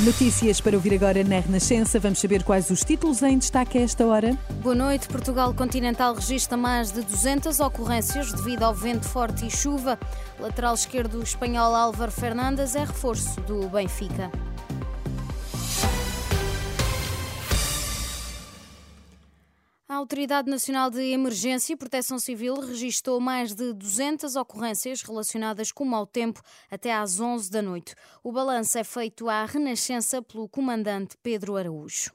Notícias para ouvir agora na Renascença. Vamos saber quais os títulos em destaque a esta hora. Boa noite. Portugal Continental registra mais de 200 ocorrências devido ao vento forte e chuva. Lateral esquerdo espanhol Álvaro Fernandes é reforço do Benfica. A Autoridade Nacional de Emergência e Proteção Civil registrou mais de 200 ocorrências relacionadas com o mau tempo até às 11 da noite. O balanço é feito à Renascença pelo comandante Pedro Araújo.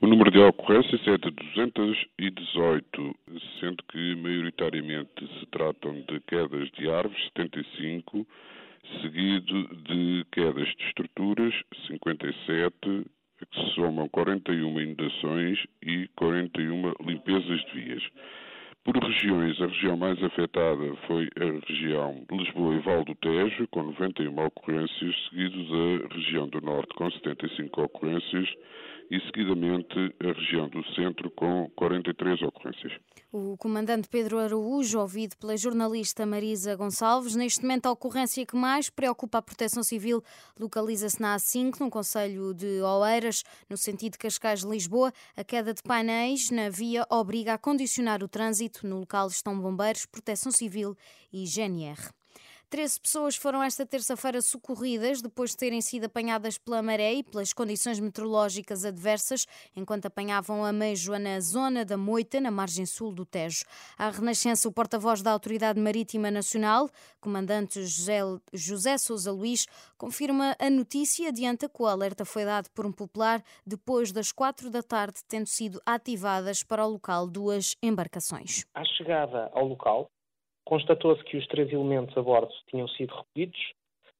O número de ocorrências é de 218, sendo que maioritariamente se tratam de quedas de árvores, 75, seguido de quedas de estruturas, 57, que se somam 41 inundações e 41 limpezas de vias. Por regiões, a região mais afetada foi a região Lisboa e Val do Tejo, com 91 ocorrências, seguido da região do Norte, com 75 ocorrências, e seguidamente a região do Centro, com 43 ocorrências. O comandante Pedro Araújo, ouvido pela jornalista Marisa Gonçalves, neste momento a ocorrência que mais preocupa a Proteção Civil localiza-se na A5, no Conselho de Oeiras, no sentido Cascais-Lisboa. A queda de painéis na via obriga a condicionar o trânsito. No local estão bombeiros, Proteção Civil e GNR. Treze pessoas foram esta terça-feira socorridas depois de terem sido apanhadas pela maré e pelas condições meteorológicas adversas, enquanto apanhavam a meijoa na zona da Moita, na margem sul do Tejo. À Renascença, o porta-voz da Autoridade Marítima Nacional, comandante José, José Sousa Luís, confirma a notícia e adianta que o alerta foi dado por um popular depois das quatro da tarde, tendo sido ativadas para o local duas embarcações. À chegada ao local, Constatou-se que os três elementos a bordo tinham sido recolhidos,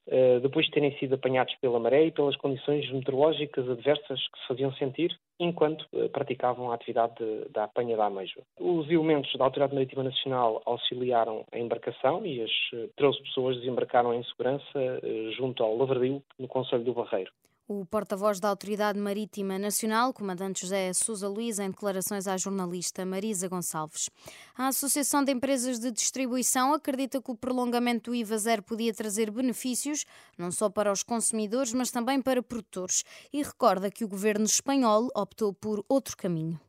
eh, depois de terem sido apanhados pela maré e pelas condições meteorológicas adversas que se faziam sentir enquanto eh, praticavam a atividade da apanha da ameijoa. Os elementos da Autoridade Marítima Nacional auxiliaram a embarcação e as 13 eh, pessoas desembarcaram em segurança junto ao Lavradio, no Conselho do Barreiro. O porta-voz da Autoridade Marítima Nacional, comandante José Sousa Luís, em declarações à jornalista Marisa Gonçalves. A Associação de Empresas de Distribuição acredita que o prolongamento do IVA zero podia trazer benefícios, não só para os consumidores, mas também para produtores, e recorda que o governo espanhol optou por outro caminho.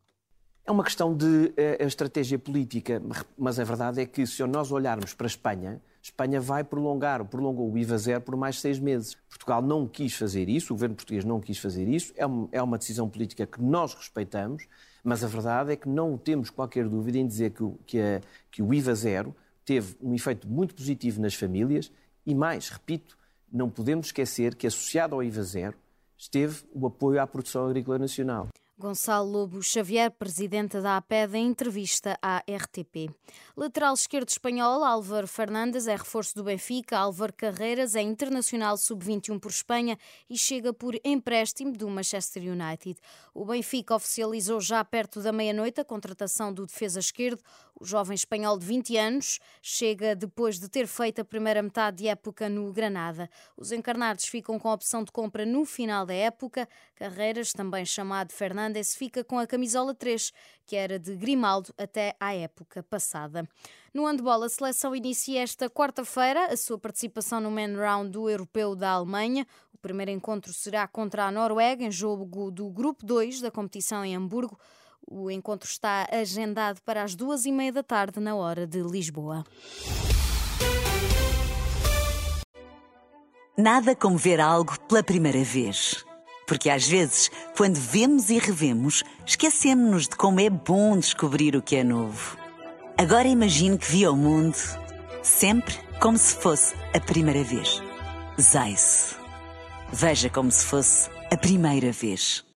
É uma questão de uh, estratégia política, mas a verdade é que se nós olharmos para a Espanha, Espanha vai prolongar, prolongou o IVA zero por mais seis meses. Portugal não quis fazer isso, o governo português não quis fazer isso, é uma, é uma decisão política que nós respeitamos, mas a verdade é que não temos qualquer dúvida em dizer que, que, a, que o IVA zero teve um efeito muito positivo nas famílias e mais, repito, não podemos esquecer que associado ao IVA zero esteve o apoio à produção agrícola nacional. Gonçalo Lobo Xavier, presidente da APED, em entrevista à RTP. Lateral esquerdo espanhol, Álvaro Fernandes é reforço do Benfica. Álvaro Carreiras é internacional sub-21 por Espanha e chega por empréstimo do Manchester United. O Benfica oficializou já perto da meia-noite a contratação do defesa esquerdo. O jovem espanhol de 20 anos chega depois de ter feito a primeira metade de época no Granada. Os encarnados ficam com a opção de compra no final da época. Carreiras, também chamado Fernandes, fica com a camisola 3, que era de Grimaldo até à época passada. No handball, a seleção inicia esta quarta-feira a sua participação no main round do Europeu da Alemanha. O primeiro encontro será contra a Noruega, em jogo do Grupo 2 da competição em Hamburgo. O encontro está agendado para as duas e meia da tarde, na hora de Lisboa. Nada como ver algo pela primeira vez. Porque às vezes, quando vemos e revemos, esquecemos-nos de como é bom descobrir o que é novo. Agora imagine que viu o mundo sempre como se fosse a primeira vez. Zais. Veja como se fosse a primeira vez.